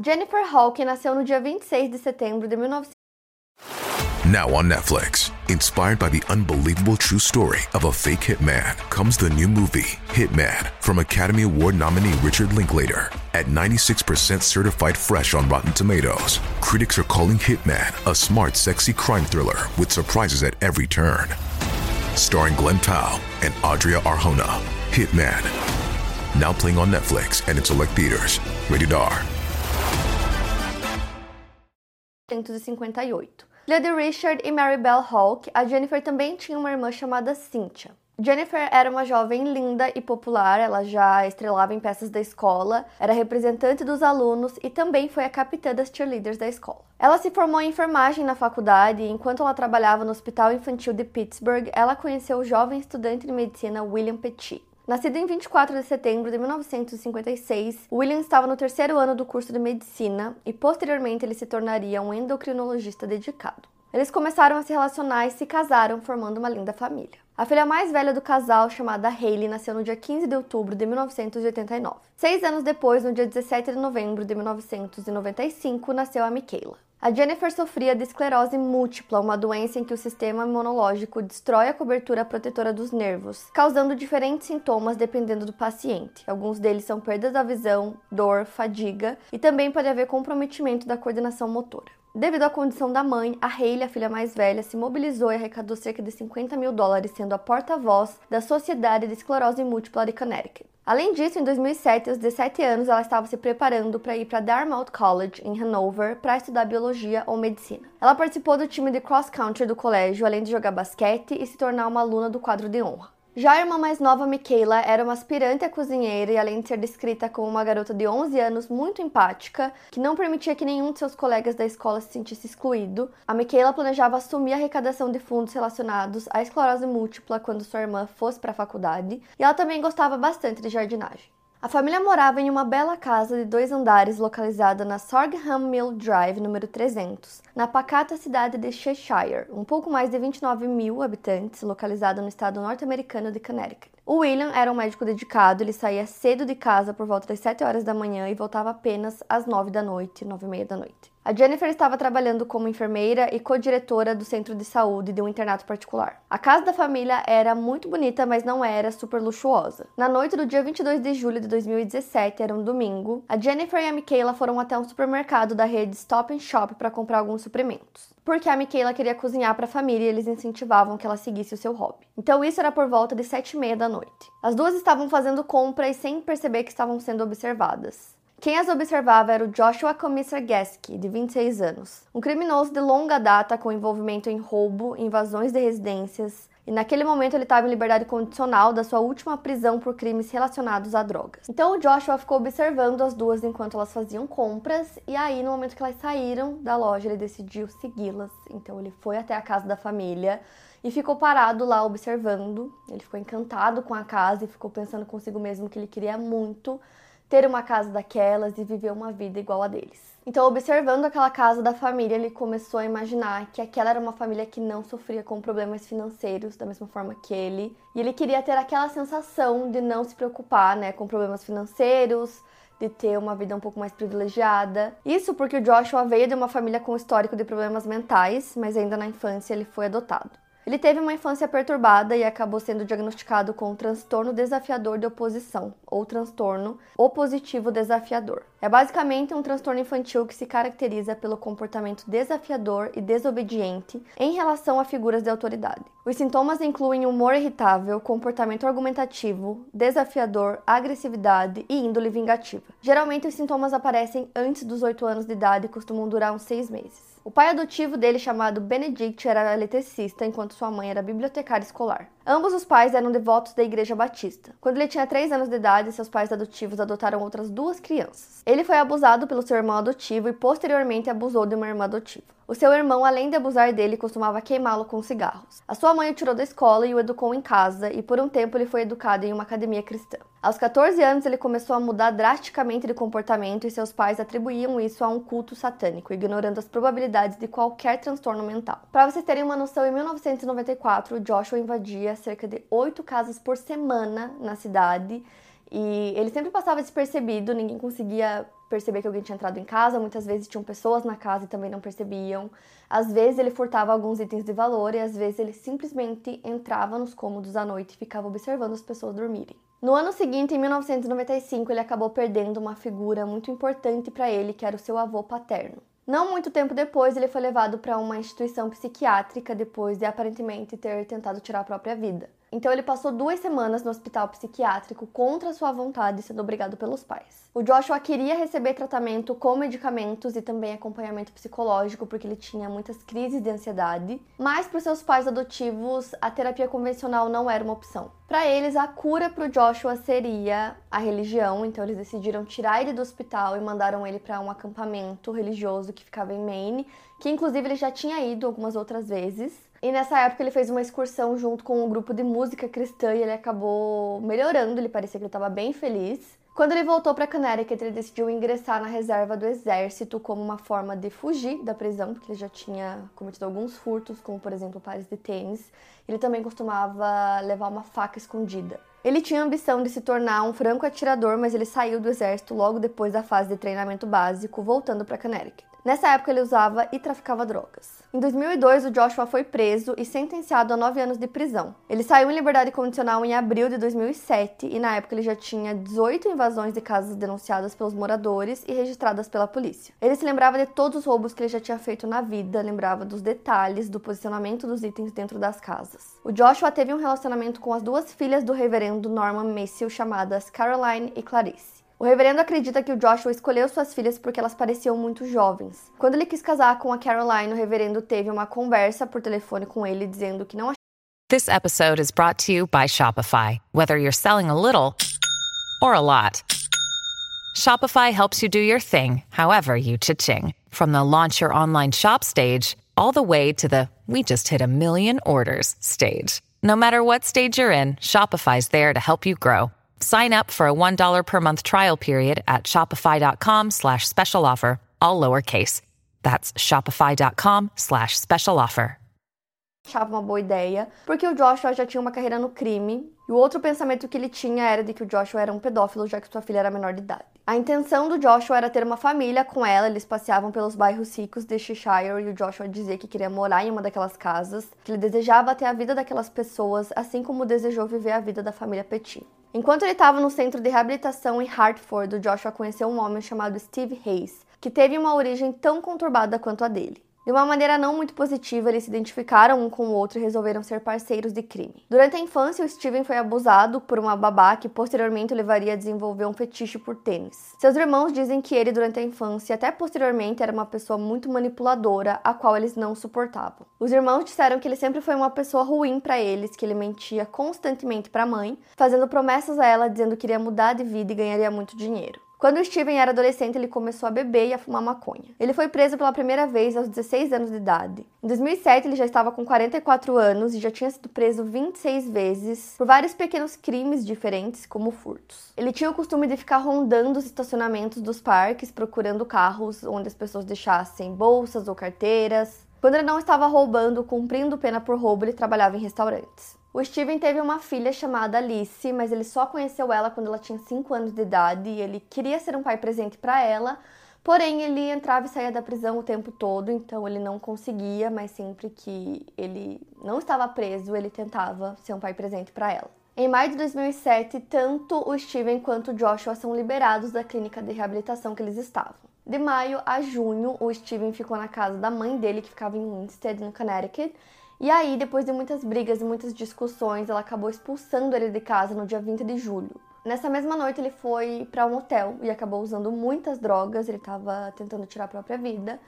Jennifer Hawke nasceu no dia 26 de setembro de 1900. Now on Netflix, inspired by the unbelievable true story of a fake hitman, comes the new movie, Hitman, from Academy Award nominee Richard Linklater. At 96% certified fresh on Rotten Tomatoes, critics are calling Hitman a smart, sexy crime thriller with surprises at every turn. Starring Glenn Powell and Adria Arjona, Hitman. Now playing on Netflix and in select theaters. Rated R. 1958. Filha de Richard e Mary Bell Hawke, a Jennifer também tinha uma irmã chamada Cynthia. Jennifer era uma jovem linda e popular, ela já estrelava em peças da escola, era representante dos alunos e também foi a capitã das cheerleaders da escola. Ela se formou em enfermagem na faculdade e enquanto ela trabalhava no Hospital Infantil de Pittsburgh, ela conheceu o jovem estudante de medicina William Petit. Nascido em 24 de setembro de 1956, William estava no terceiro ano do curso de medicina e posteriormente ele se tornaria um endocrinologista dedicado. Eles começaram a se relacionar e se casaram, formando uma linda família. A filha mais velha do casal, chamada Hayley, nasceu no dia 15 de outubro de 1989. Seis anos depois, no dia 17 de novembro de 1995, nasceu a Michaela. A Jennifer sofria de esclerose múltipla, uma doença em que o sistema imunológico destrói a cobertura protetora dos nervos, causando diferentes sintomas dependendo do paciente. Alguns deles são perda da visão, dor, fadiga e também pode haver comprometimento da coordenação motora. Devido à condição da mãe, a Hayley, a filha mais velha, se mobilizou e arrecadou cerca de 50 mil dólares, sendo a porta-voz da Sociedade de Esclerose Múltipla de Connecticut. Além disso, em 2007, aos 17 anos, ela estava se preparando para ir para Dartmouth College, em Hanover, para estudar biologia ou medicina. Ela participou do time de cross country do colégio, além de jogar basquete e se tornar uma aluna do quadro de honra. Já a irmã mais nova, Michaela, era uma aspirante a cozinheira e, além de ser descrita como uma garota de 11 anos muito empática, que não permitia que nenhum de seus colegas da escola se sentisse excluído, a Michaela planejava assumir a arrecadação de fundos relacionados à esclerose múltipla quando sua irmã fosse para a faculdade, e ela também gostava bastante de jardinagem. A família morava em uma bela casa de dois andares localizada na Sorgham Mill Drive, número 300, na pacata cidade de Cheshire, um pouco mais de 29 mil habitantes, localizada no estado norte-americano de Connecticut. O William era um médico dedicado, ele saía cedo de casa por volta das 7 horas da manhã e voltava apenas às 9 da noite, 9 e meia da noite. A Jennifer estava trabalhando como enfermeira e co-diretora do centro de saúde de um internato particular. A casa da família era muito bonita, mas não era super luxuosa. Na noite do dia 22 de julho de 2017, era um domingo, a Jennifer e a Michaela foram até um supermercado da rede Stop and Shop para comprar alguns suprimentos. Porque a Michaela queria cozinhar para a família e eles incentivavam que ela seguisse o seu hobby. Então isso era por volta de sete e meia da noite. As duas estavam fazendo compras sem perceber que estavam sendo observadas. Quem as observava era o Joshua Komisargeski, de 26 anos, um criminoso de longa data com envolvimento em roubo, invasões de residências, e naquele momento ele estava em liberdade condicional da sua última prisão por crimes relacionados a drogas. Então o Joshua ficou observando as duas enquanto elas faziam compras, e aí no momento que elas saíram da loja ele decidiu segui-las. Então ele foi até a casa da família e ficou parado lá observando. Ele ficou encantado com a casa e ficou pensando consigo mesmo que ele queria muito ter uma casa daquelas e viver uma vida igual a deles. Então, observando aquela casa da família, ele começou a imaginar que aquela era uma família que não sofria com problemas financeiros da mesma forma que ele, e ele queria ter aquela sensação de não se preocupar, né, com problemas financeiros, de ter uma vida um pouco mais privilegiada. Isso porque o Joshua veio de uma família com histórico de problemas mentais, mas ainda na infância ele foi adotado. Ele teve uma infância perturbada e acabou sendo diagnosticado com transtorno desafiador de oposição, ou transtorno opositivo desafiador. É basicamente um transtorno infantil que se caracteriza pelo comportamento desafiador e desobediente em relação a figuras de autoridade. Os sintomas incluem humor irritável, comportamento argumentativo, desafiador, agressividade e índole vingativa. Geralmente, os sintomas aparecem antes dos 8 anos de idade e costumam durar uns 6 meses. O pai adotivo dele, chamado Benedict, era eletricista, enquanto sua mãe era bibliotecária escolar. Ambos os pais eram devotos da Igreja Batista. Quando ele tinha 3 anos de idade, seus pais adotivos adotaram outras duas crianças. Ele foi abusado pelo seu irmão adotivo e posteriormente abusou de uma irmã adotiva. O seu irmão, além de abusar dele, costumava queimá-lo com cigarros. A sua mãe o tirou da escola e o educou em casa, e por um tempo ele foi educado em uma academia cristã. Aos 14 anos, ele começou a mudar drasticamente de comportamento e seus pais atribuíam isso a um culto satânico, ignorando as probabilidades de qualquer transtorno mental. Para vocês terem uma noção, em 1994, Joshua invadia cerca de oito casas por semana na cidade e ele sempre passava despercebido, ninguém conseguia perceber que alguém tinha entrado em casa, muitas vezes tinham pessoas na casa e também não percebiam. Às vezes ele furtava alguns itens de valor e às vezes ele simplesmente entrava nos cômodos à noite e ficava observando as pessoas dormirem. No ano seguinte, em 1995, ele acabou perdendo uma figura muito importante para ele, que era o seu avô paterno. Não muito tempo depois, ele foi levado para uma instituição psiquiátrica depois de aparentemente ter tentado tirar a própria vida. Então ele passou duas semanas no hospital psiquiátrico contra sua vontade, sendo obrigado pelos pais. O Joshua queria receber tratamento com medicamentos e também acompanhamento psicológico, porque ele tinha muitas crises de ansiedade. Mas para os seus pais adotivos, a terapia convencional não era uma opção. Para eles, a cura para o Joshua seria a religião, então eles decidiram tirar ele do hospital e mandaram ele para um acampamento religioso que ficava em Maine, que inclusive ele já tinha ido algumas outras vezes. E nessa época ele fez uma excursão junto com um grupo de música cristã e ele acabou melhorando, ele parecia que ele estava bem feliz. Quando ele voltou para Connecticut, ele decidiu ingressar na reserva do exército como uma forma de fugir da prisão, porque ele já tinha cometido alguns furtos, como por exemplo pares de tênis. Ele também costumava levar uma faca escondida. Ele tinha a ambição de se tornar um franco atirador, mas ele saiu do exército logo depois da fase de treinamento básico, voltando para Connecticut. Nessa época, ele usava e traficava drogas. Em 2002, o Joshua foi preso e sentenciado a nove anos de prisão. Ele saiu em liberdade condicional em abril de 2007 e, na época, ele já tinha 18 invasões de casas denunciadas pelos moradores e registradas pela polícia. Ele se lembrava de todos os roubos que ele já tinha feito na vida, lembrava dos detalhes, do posicionamento dos itens dentro das casas. O Joshua teve um relacionamento com as duas filhas do reverendo Norman Maciel, chamadas Caroline e Clarice. O reverendo acredita que o Joshua escolheu suas filhas porque elas pareciam muito jovens. Quando ele quis casar com a Caroline, o reverendo teve uma conversa por telefone com ele dizendo que não This episode is brought to you by Shopify. Whether you're selling a little or a lot, Shopify helps you do your thing, however you cha-ching. From the launch your online shop stage all the way to the we just hit a million orders stage. No matter what stage you're in, Shopify's there to help you grow. Sign up for a $1 per month trial period at shopify.com slash special offer, all lowercase. That's shopify.com slash special offer. Achava uma boa ideia, porque o Joshua já tinha uma carreira no crime, e o outro pensamento que ele tinha era de que o Joshua era um pedófilo, já que sua filha era menor de idade. A intenção do Joshua era ter uma família com ela, eles passeavam pelos bairros ricos de Cheshire e o Joshua dizia que queria morar em uma daquelas casas, que ele desejava ter a vida daquelas pessoas, assim como desejou viver a vida da família Petit. Enquanto ele estava no centro de reabilitação em Hartford, o Joshua conheceu um homem chamado Steve Hayes, que teve uma origem tão conturbada quanto a dele. De uma maneira não muito positiva, eles se identificaram um com o outro e resolveram ser parceiros de crime. Durante a infância, o Steven foi abusado por uma babá que posteriormente levaria a desenvolver um fetiche por tênis. Seus irmãos dizem que ele, durante a infância e até posteriormente, era uma pessoa muito manipuladora, a qual eles não suportavam. Os irmãos disseram que ele sempre foi uma pessoa ruim para eles, que ele mentia constantemente para a mãe, fazendo promessas a ela dizendo que iria mudar de vida e ganharia muito dinheiro. Quando Steven era adolescente, ele começou a beber e a fumar maconha. Ele foi preso pela primeira vez aos 16 anos de idade. Em 2007, ele já estava com 44 anos e já tinha sido preso 26 vezes por vários pequenos crimes diferentes, como furtos. Ele tinha o costume de ficar rondando os estacionamentos dos parques, procurando carros onde as pessoas deixassem bolsas ou carteiras. Quando ele não estava roubando, cumprindo pena por roubo, ele trabalhava em restaurantes. O Steven teve uma filha chamada Alice, mas ele só conheceu ela quando ela tinha 5 anos de idade e ele queria ser um pai presente para ela, porém ele entrava e saía da prisão o tempo todo, então ele não conseguia, mas sempre que ele não estava preso, ele tentava ser um pai presente para ela. Em maio de 2007, tanto o Steven quanto o Joshua são liberados da clínica de reabilitação que eles estavam. De maio a junho, o Steven ficou na casa da mãe dele, que ficava em Winstead, no Connecticut, e aí, depois de muitas brigas e muitas discussões, ela acabou expulsando ele de casa no dia 20 de julho. Nessa mesma noite, ele foi para um hotel e acabou usando muitas drogas, ele estava tentando tirar a própria vida.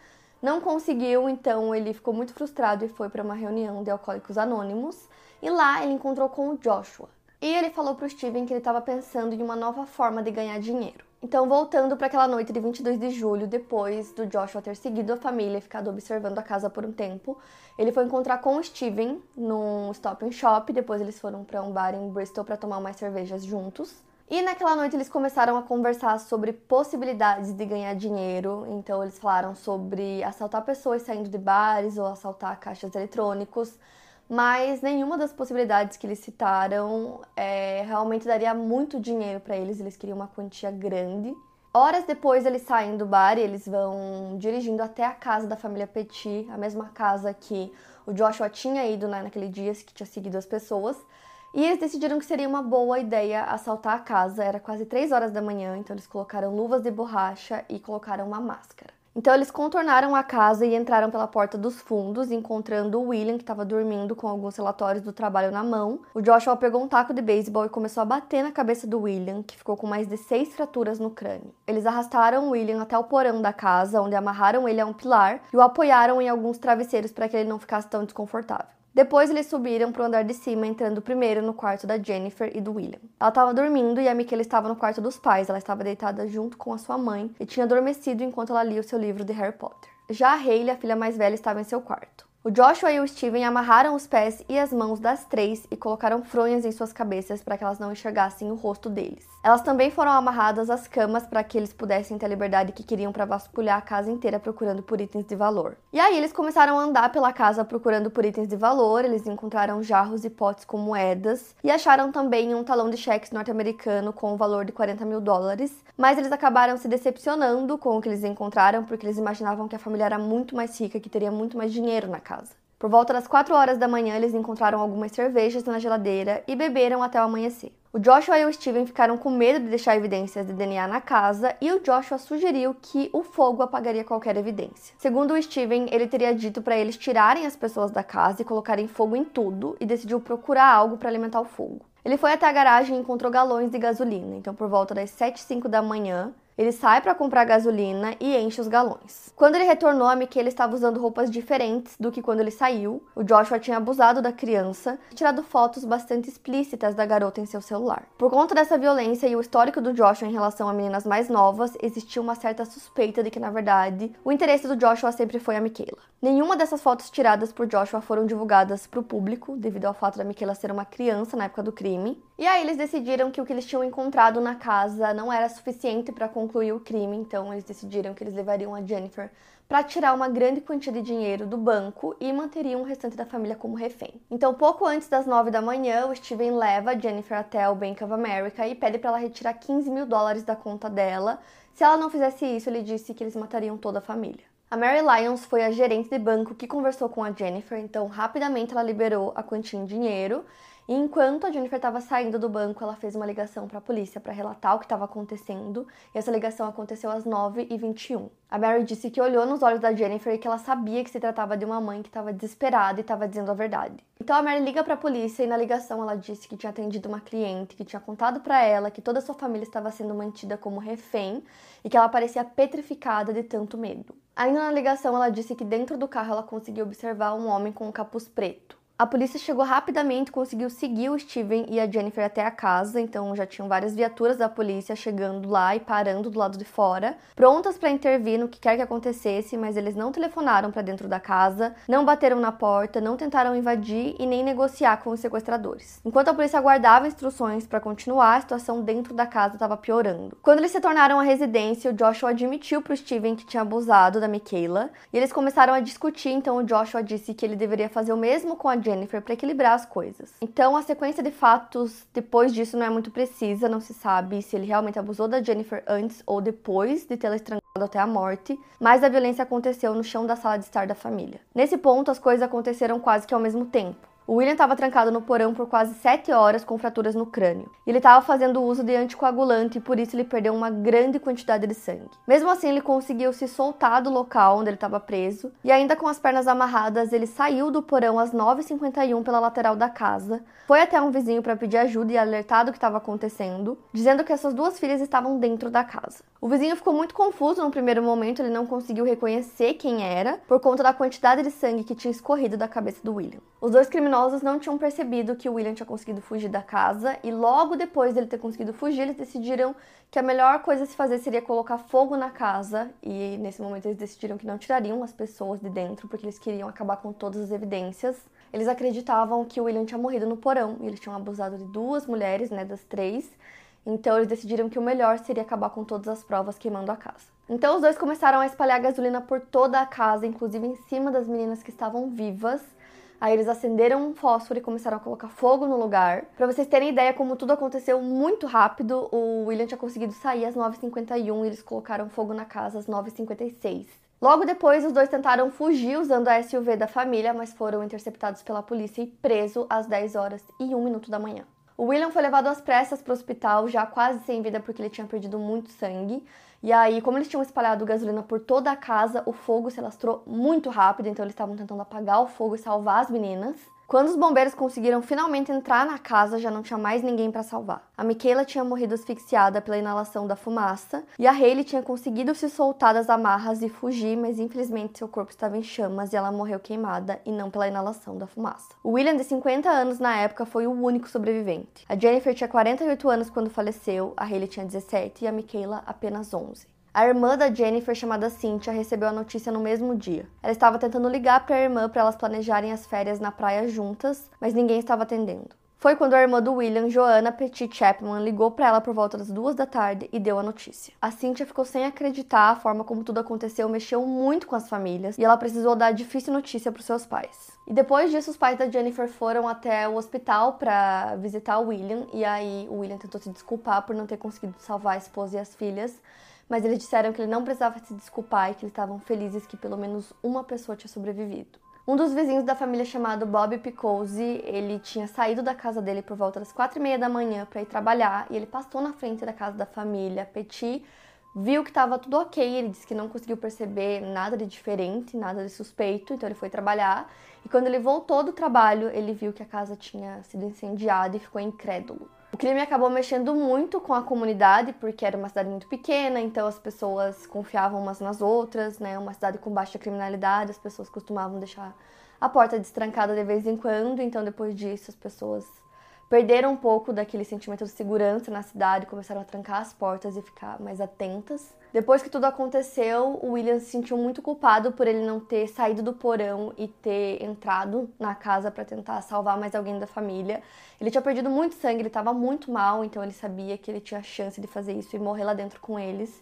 Não conseguiu, então ele ficou muito frustrado e foi para uma reunião de alcoólicos anônimos. E lá ele encontrou com o Joshua. E ele falou para o Steven que ele estava pensando em uma nova forma de ganhar dinheiro. Então, voltando para aquela noite de 22 de julho, depois do Joshua ter seguido a família e ficado observando a casa por um tempo, ele foi encontrar com o Steven num stop and shop. Depois, eles foram para um bar em Bristol para tomar umas cervejas juntos. E naquela noite eles começaram a conversar sobre possibilidades de ganhar dinheiro. Então eles falaram sobre assaltar pessoas saindo de bares ou assaltar caixas eletrônicos. Mas nenhuma das possibilidades que eles citaram é, realmente daria muito dinheiro para eles. Eles queriam uma quantia grande. Horas depois eles saem do bar e eles vão dirigindo até a casa da família Petit, a mesma casa que o Joshua tinha ido né, naquele dia, que tinha seguido as pessoas. E eles decidiram que seria uma boa ideia assaltar a casa. Era quase 3 horas da manhã, então eles colocaram luvas de borracha e colocaram uma máscara. Então eles contornaram a casa e entraram pela porta dos fundos, encontrando o William, que estava dormindo com alguns relatórios do trabalho na mão. O Joshua pegou um taco de beisebol e começou a bater na cabeça do William, que ficou com mais de seis fraturas no crânio. Eles arrastaram o William até o porão da casa, onde amarraram ele a um pilar e o apoiaram em alguns travesseiros para que ele não ficasse tão desconfortável. Depois eles subiram para o andar de cima, entrando primeiro no quarto da Jennifer e do William. Ela estava dormindo e a Michaela estava no quarto dos pais. Ela estava deitada junto com a sua mãe e tinha adormecido enquanto ela lia o seu livro de Harry Potter. Já a Hayley, a filha mais velha, estava em seu quarto. O Joshua e o Steven amarraram os pés e as mãos das três e colocaram fronhas em suas cabeças para que elas não enxergassem o rosto deles. Elas também foram amarradas às camas para que eles pudessem ter a liberdade que queriam para vasculhar a casa inteira procurando por itens de valor. E aí eles começaram a andar pela casa procurando por itens de valor, eles encontraram jarros e potes com moedas e acharam também um talão de cheques norte-americano com o valor de 40 mil dólares, mas eles acabaram se decepcionando com o que eles encontraram porque eles imaginavam que a família era muito mais rica, que teria muito mais dinheiro na casa. Por volta das 4 horas da manhã, eles encontraram algumas cervejas na geladeira e beberam até o amanhecer. O Joshua e o Steven ficaram com medo de deixar evidências de DNA na casa e o Joshua sugeriu que o fogo apagaria qualquer evidência. Segundo o Steven, ele teria dito para eles tirarem as pessoas da casa e colocarem fogo em tudo e decidiu procurar algo para alimentar o fogo. Ele foi até a garagem e encontrou galões de gasolina. Então, por volta das 7 e 5 da manhã, ele sai para comprar gasolina e enche os galões. Quando ele retornou, a Michaela estava usando roupas diferentes do que quando ele saiu. O Joshua tinha abusado da criança e tirado fotos bastante explícitas da garota em seu celular. Por conta dessa violência e o histórico do Joshua em relação a meninas mais novas, existia uma certa suspeita de que, na verdade, o interesse do Joshua sempre foi a Michaela. Nenhuma dessas fotos tiradas por Joshua foram divulgadas para o público, devido ao fato da Michaela ser uma criança na época do crime. E aí eles decidiram que o que eles tinham encontrado na casa não era suficiente para concluir o crime, então eles decidiram que eles levariam a Jennifer para tirar uma grande quantia de dinheiro do banco e manteriam o restante da família como refém. Então, pouco antes das 9 da manhã, o Steven leva a Jennifer até o Bank of America e pede para ela retirar 15 mil dólares da conta dela. Se ela não fizesse isso, ele disse que eles matariam toda a família. A Mary Lyons foi a gerente de banco que conversou com a Jennifer, então rapidamente ela liberou a quantia em dinheiro e enquanto a Jennifer estava saindo do banco, ela fez uma ligação para a polícia para relatar o que estava acontecendo. E essa ligação aconteceu às 9h21. A Mary disse que olhou nos olhos da Jennifer e que ela sabia que se tratava de uma mãe que estava desesperada e estava dizendo a verdade. Então a Mary liga para a polícia e na ligação ela disse que tinha atendido uma cliente que tinha contado para ela que toda a sua família estava sendo mantida como refém e que ela parecia petrificada de tanto medo. Ainda na ligação ela disse que dentro do carro ela conseguiu observar um homem com um capuz preto. A polícia chegou rapidamente, conseguiu seguir o Steven e a Jennifer até a casa, então já tinham várias viaturas da polícia chegando lá e parando do lado de fora, prontas para intervir no que quer que acontecesse, mas eles não telefonaram para dentro da casa, não bateram na porta, não tentaram invadir e nem negociar com os sequestradores. Enquanto a polícia aguardava instruções para continuar, a situação dentro da casa estava piorando. Quando eles se tornaram a residência, o Joshua admitiu para o Steven que tinha abusado da Michaela, e eles começaram a discutir, então o Joshua disse que ele deveria fazer o mesmo com a Jennifer Jennifer para equilibrar as coisas. Então, a sequência de fatos depois disso não é muito precisa, não se sabe se ele realmente abusou da Jennifer antes ou depois de tê-la estrangulado até a morte, mas a violência aconteceu no chão da sala de estar da família. Nesse ponto, as coisas aconteceram quase que ao mesmo tempo. O William estava trancado no porão por quase sete horas com fraturas no crânio. Ele estava fazendo uso de anticoagulante e por isso ele perdeu uma grande quantidade de sangue. Mesmo assim, ele conseguiu se soltar do local onde ele estava preso e ainda com as pernas amarradas, ele saiu do porão às 9h51 pela lateral da casa, foi até um vizinho para pedir ajuda e alertar do que estava acontecendo, dizendo que essas duas filhas estavam dentro da casa. O vizinho ficou muito confuso no primeiro momento, ele não conseguiu reconhecer quem era por conta da quantidade de sangue que tinha escorrido da cabeça do William. Os dois criminosos criminosos não tinham percebido que o William tinha conseguido fugir da casa e logo depois dele ter conseguido fugir, eles decidiram que a melhor coisa a se fazer seria colocar fogo na casa e nesse momento eles decidiram que não tirariam as pessoas de dentro porque eles queriam acabar com todas as evidências. Eles acreditavam que o William tinha morrido no porão e eles tinham abusado de duas mulheres, né, das três. Então eles decidiram que o melhor seria acabar com todas as provas queimando a casa. Então os dois começaram a espalhar gasolina por toda a casa, inclusive em cima das meninas que estavam vivas. Aí eles acenderam um fósforo e começaram a colocar fogo no lugar. Para vocês terem ideia como tudo aconteceu muito rápido, o William tinha conseguido sair às 9h51 e eles colocaram fogo na casa às 9h56. Logo depois, os dois tentaram fugir usando a SUV da família, mas foram interceptados pela polícia e preso às 10 horas e 1 minuto da manhã. O William foi levado às pressas para o hospital, já quase sem vida porque ele tinha perdido muito sangue. E aí, como eles tinham espalhado gasolina por toda a casa, o fogo se alastrou muito rápido, então eles estavam tentando apagar o fogo e salvar as meninas. Quando os bombeiros conseguiram finalmente entrar na casa, já não tinha mais ninguém para salvar. A Michaela tinha morrido asfixiada pela inalação da fumaça e a Hayley tinha conseguido se soltar das amarras e fugir, mas infelizmente seu corpo estava em chamas e ela morreu queimada e não pela inalação da fumaça. O William, de 50 anos na época, foi o único sobrevivente. A Jennifer tinha 48 anos quando faleceu, a Hayley tinha 17 e a Michaela apenas 11. A irmã da Jennifer, chamada Cynthia, recebeu a notícia no mesmo dia. Ela estava tentando ligar para a irmã para elas planejarem as férias na praia juntas, mas ninguém estava atendendo. Foi quando a irmã do William, Joanna Petit Chapman, ligou para ela por volta das duas da tarde e deu a notícia. A Cynthia ficou sem acreditar, a forma como tudo aconteceu mexeu muito com as famílias e ela precisou dar a difícil notícia para seus pais. E depois disso, os pais da Jennifer foram até o hospital para visitar o William e aí o William tentou se desculpar por não ter conseguido salvar a esposa e as filhas, mas eles disseram que ele não precisava se desculpar e que eles estavam felizes que pelo menos uma pessoa tinha sobrevivido. Um dos vizinhos da família chamado Bob Picozzi, ele tinha saído da casa dele por volta das quatro e meia da manhã para ir trabalhar e ele passou na frente da casa da família Petit, viu que estava tudo ok, ele disse que não conseguiu perceber nada de diferente, nada de suspeito, então ele foi trabalhar e quando ele voltou do trabalho, ele viu que a casa tinha sido incendiada e ficou incrédulo. O crime acabou mexendo muito com a comunidade, porque era uma cidade muito pequena, então as pessoas confiavam umas nas outras, né? Uma cidade com baixa criminalidade, as pessoas costumavam deixar a porta destrancada de vez em quando, então depois disso as pessoas perderam um pouco daquele sentimento de segurança na cidade, começaram a trancar as portas e ficar mais atentas. Depois que tudo aconteceu, o William se sentiu muito culpado por ele não ter saído do porão e ter entrado na casa para tentar salvar mais alguém da família. Ele tinha perdido muito sangue, ele estava muito mal, então ele sabia que ele tinha chance de fazer isso e morrer lá dentro com eles.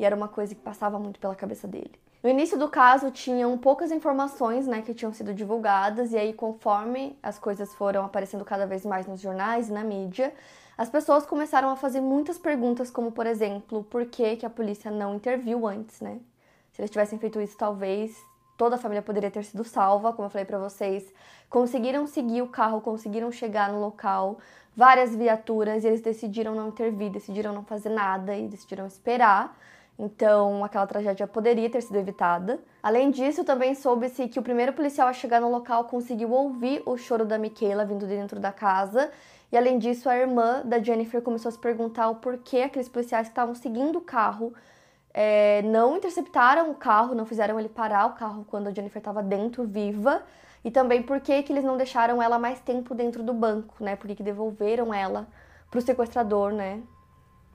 E era uma coisa que passava muito pela cabeça dele. No início do caso, tinham poucas informações né, que tinham sido divulgadas, e aí, conforme as coisas foram aparecendo cada vez mais nos jornais e na mídia, as pessoas começaram a fazer muitas perguntas, como, por exemplo, por que, que a polícia não interviu antes, né? Se eles tivessem feito isso, talvez toda a família poderia ter sido salva, como eu falei para vocês. Conseguiram seguir o carro, conseguiram chegar no local, várias viaturas, e eles decidiram não intervir, decidiram não fazer nada e decidiram esperar então, aquela tragédia poderia ter sido evitada. Além disso, também soube-se que o primeiro policial a chegar no local conseguiu ouvir o choro da Michaela vindo de dentro da casa. E além disso, a irmã da Jennifer começou a se perguntar o porquê aqueles policiais que estavam seguindo o carro é, não interceptaram o carro, não fizeram ele parar o carro quando a Jennifer estava dentro, viva. E também por que eles não deixaram ela mais tempo dentro do banco, né? Por que devolveram ela para o sequestrador, né?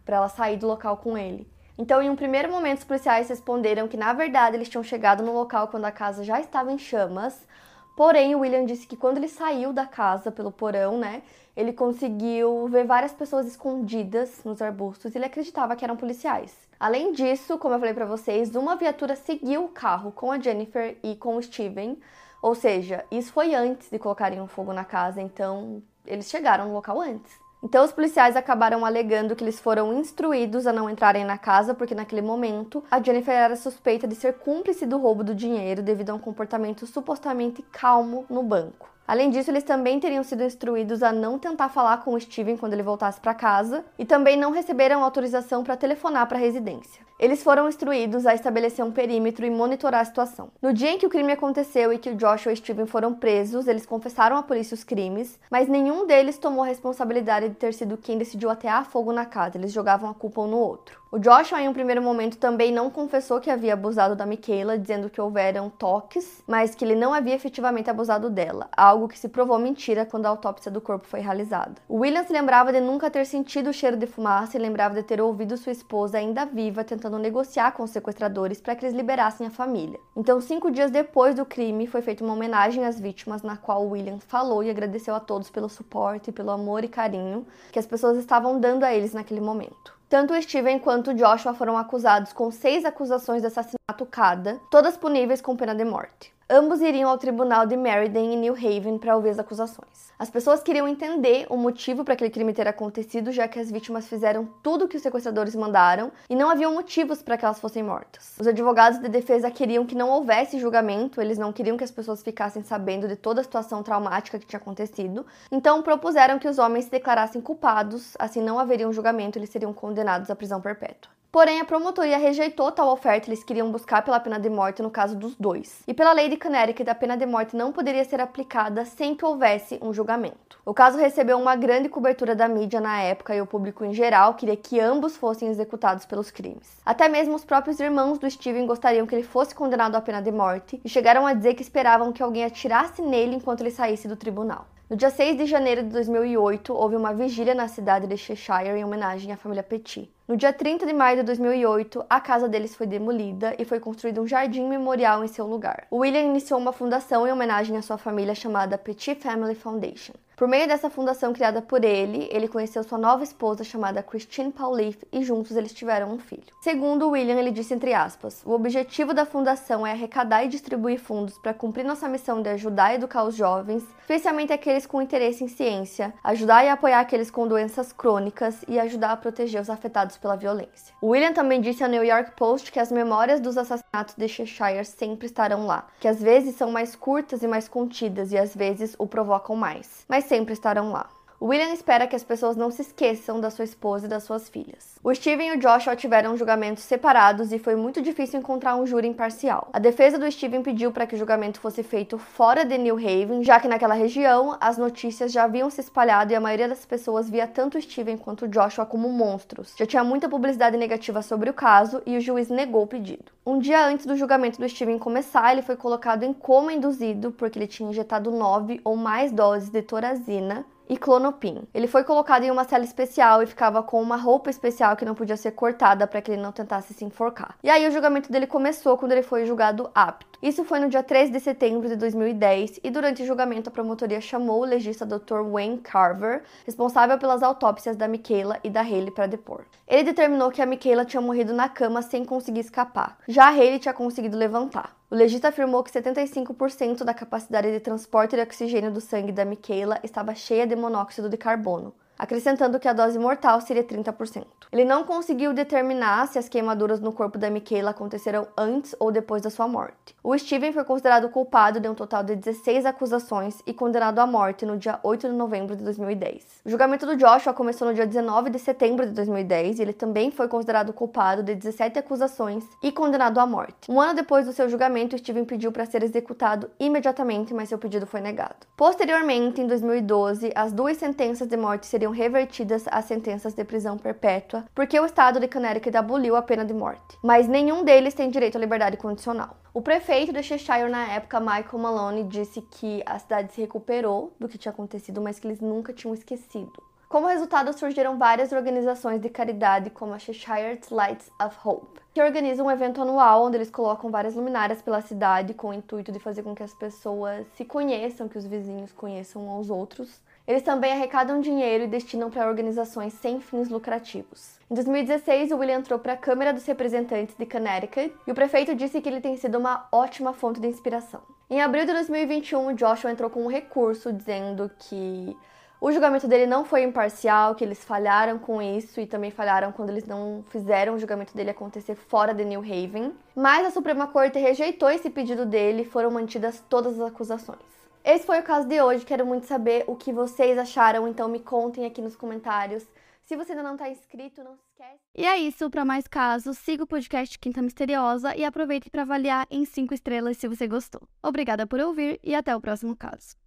Para ela sair do local com ele. Então, em um primeiro momento, os policiais responderam que, na verdade, eles tinham chegado no local quando a casa já estava em chamas. Porém, o William disse que quando ele saiu da casa pelo porão, né, ele conseguiu ver várias pessoas escondidas nos arbustos e ele acreditava que eram policiais. Além disso, como eu falei para vocês, uma viatura seguiu o carro com a Jennifer e com o Steven, ou seja, isso foi antes de colocarem um fogo na casa, então eles chegaram no local antes. Então, os policiais acabaram alegando que eles foram instruídos a não entrarem na casa porque, naquele momento, a Jennifer era suspeita de ser cúmplice do roubo do dinheiro devido a um comportamento supostamente calmo no banco. Além disso, eles também teriam sido instruídos a não tentar falar com o Steven quando ele voltasse para casa e também não receberam autorização para telefonar para a residência. Eles foram instruídos a estabelecer um perímetro e monitorar a situação. No dia em que o crime aconteceu e que Joshua e Steven foram presos, eles confessaram à polícia os crimes, mas nenhum deles tomou a responsabilidade de ter sido quem decidiu atear fogo na casa. Eles jogavam a culpa um no outro. O Joshua, em um primeiro momento, também não confessou que havia abusado da Michaela, dizendo que houveram toques, mas que ele não havia efetivamente abusado dela, algo que se provou mentira quando a autópsia do corpo foi realizada. O William se lembrava de nunca ter sentido o cheiro de fumaça e lembrava de ter ouvido sua esposa ainda viva tentando negociar com os sequestradores para que eles liberassem a família. Então, cinco dias depois do crime, foi feita uma homenagem às vítimas, na qual William falou e agradeceu a todos pelo suporte, pelo amor e carinho que as pessoas estavam dando a eles naquele momento. Tanto Steven quanto Joshua foram acusados com seis acusações de assassinato cada, todas puníveis com pena de morte. Ambos iriam ao tribunal de Meriden em New Haven para ouvir as acusações. As pessoas queriam entender o motivo para aquele crime ter acontecido, já que as vítimas fizeram tudo o que os sequestradores mandaram e não haviam motivos para que elas fossem mortas. Os advogados de defesa queriam que não houvesse julgamento, eles não queriam que as pessoas ficassem sabendo de toda a situação traumática que tinha acontecido, então propuseram que os homens se declarassem culpados, assim não haveria um julgamento, eles seriam condenados à prisão perpétua. Porém, a promotoria rejeitou tal oferta, eles queriam buscar pela pena de morte no caso dos dois. E pela lei de Connecticut, a pena de morte não poderia ser aplicada sem que houvesse um julgamento. O caso recebeu uma grande cobertura da mídia na época e o público em geral queria que ambos fossem executados pelos crimes. Até mesmo os próprios irmãos do Steven gostariam que ele fosse condenado à pena de morte e chegaram a dizer que esperavam que alguém atirasse nele enquanto ele saísse do tribunal. No dia 6 de janeiro de 2008, houve uma vigília na cidade de Cheshire em homenagem à família Petit. No dia 30 de maio de 2008, a casa deles foi demolida e foi construído um jardim memorial em seu lugar. William iniciou uma fundação em homenagem à sua família chamada Petit Family Foundation. Por meio dessa fundação criada por ele, ele conheceu sua nova esposa chamada Christine Paulif e juntos eles tiveram um filho. Segundo William, ele disse entre aspas: "O objetivo da fundação é arrecadar e distribuir fundos para cumprir nossa missão de ajudar e educar os jovens, especialmente aqueles com interesse em ciência, ajudar e apoiar aqueles com doenças crônicas e ajudar a proteger os afetados pela violência." William também disse ao New York Post que as memórias dos assassinatos de Cheshire sempre estarão lá, que às vezes são mais curtas e mais contidas e às vezes o provocam mais. Mas sempre estarão lá. William espera que as pessoas não se esqueçam da sua esposa e das suas filhas. O Steven e o Joshua tiveram julgamentos separados e foi muito difícil encontrar um júri imparcial. A defesa do Steven pediu para que o julgamento fosse feito fora de New Haven, já que naquela região as notícias já haviam se espalhado e a maioria das pessoas via tanto Steven quanto Joshua como monstros. Já tinha muita publicidade negativa sobre o caso e o juiz negou o pedido. Um dia antes do julgamento do Steven começar, ele foi colocado em coma induzido porque ele tinha injetado nove ou mais doses de torazina e clonopin. Ele foi colocado em uma cela especial e ficava com uma roupa especial que não podia ser cortada para que ele não tentasse se enforcar. E aí o julgamento dele começou quando ele foi julgado apto. Isso foi no dia 3 de setembro de 2010 e durante o julgamento a promotoria chamou o legista Dr. Wayne Carver, responsável pelas autópsias da Michaela e da Haley para depor. Ele determinou que a Michaela tinha morrido na cama sem conseguir escapar. Já a Haley tinha conseguido levantar. O legista afirmou que 75% da capacidade de transporte de oxigênio do sangue da Michaela estava cheia de monóxido de carbono acrescentando que a dose mortal seria 30%. Ele não conseguiu determinar se as queimaduras no corpo da Michaela aconteceram antes ou depois da sua morte. O Steven foi considerado culpado de um total de 16 acusações e condenado à morte no dia 8 de novembro de 2010. O julgamento do Joshua começou no dia 19 de setembro de 2010 e ele também foi considerado culpado de 17 acusações e condenado à morte. Um ano depois do seu julgamento, Steven pediu para ser executado imediatamente, mas seu pedido foi negado. Posteriormente, em 2012, as duas sentenças de morte seriam revertidas às sentenças de prisão perpétua, porque o estado de Connecticut aboliu a pena de morte. Mas nenhum deles tem direito à liberdade condicional. O prefeito de Cheshire na época, Michael Maloney, disse que a cidade se recuperou do que tinha acontecido, mas que eles nunca tinham esquecido. Como resultado, surgiram várias organizações de caridade, como a Cheshire Lights of Hope, que organizam um evento anual onde eles colocam várias luminárias pela cidade com o intuito de fazer com que as pessoas se conheçam, que os vizinhos conheçam aos outros eles também arrecadam dinheiro e destinam para organizações sem fins lucrativos. Em 2016, o William entrou para a Câmara dos Representantes de Connecticut e o prefeito disse que ele tem sido uma ótima fonte de inspiração. Em abril de 2021, Joshua entrou com um recurso dizendo que o julgamento dele não foi imparcial, que eles falharam com isso e também falharam quando eles não fizeram o julgamento dele acontecer fora de New Haven. Mas a Suprema Corte rejeitou esse pedido dele e foram mantidas todas as acusações. Esse foi o caso de hoje. Quero muito saber o que vocês acharam, então me contem aqui nos comentários. Se você ainda não está inscrito, não se esquece. E é isso, para mais casos, siga o podcast Quinta Misteriosa e aproveite para avaliar em 5 estrelas se você gostou. Obrigada por ouvir e até o próximo caso.